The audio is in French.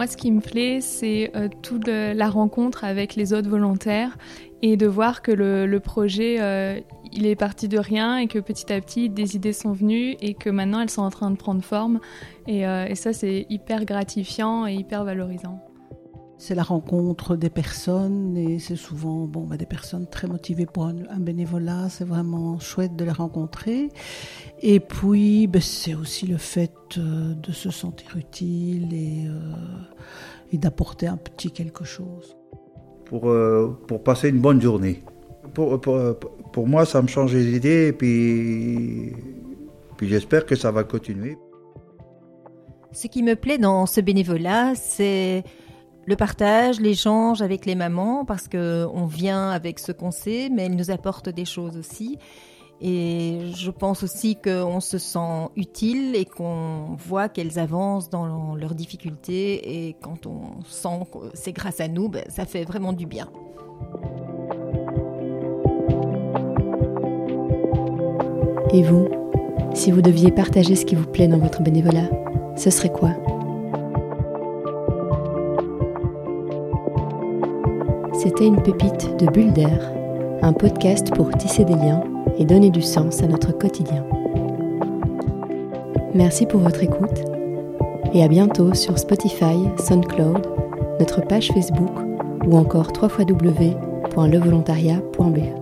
moi, ce qui me plaît, c'est euh, toute la rencontre avec les autres volontaires et de voir que le, projet, euh, il est parti de rien et que petit à petit, des idées sont venues et que maintenant, elles sont en train de prendre forme. Et, euh, et ça, c'est hyper gratifiant et hyper valorisant. C'est la rencontre des personnes et c'est souvent bon, bah, des personnes très motivées pour un, bénévolat. C'est vraiment chouette de les rencontrer. Et puis, bah, c'est aussi le fait euh, de se sentir utile et, euh, et d'apporter un petit quelque chose. Pour, euh, pour passer une bonne journée. Pour, pour, pour, moi, ça me change les idées et puis, puis j'espère que ça va continuer. Ce qui me plaît dans ce bénévolat, c'est le partage, l'échange avec les mamans, parce qu'on vient avec ce qu'on sait, mais elles nous apportent des choses aussi. Et je pense aussi qu'on se sent utile et qu'on voit qu'elles avancent dans leurs difficultés. Et quand on sent que c'est grâce à nous, ben, ça fait vraiment du bien. Et vous, si vous deviez partager ce qui vous plaît dans votre bénévolat, ce serait quoi? C'était une pépite de Bulle d'air, un podcast pour tisser des liens et donner du sens à notre quotidien. Merci pour votre écoute et à bientôt sur Spotify, SoundCloud, notre page Facebook ou encore www.levolontariat.be.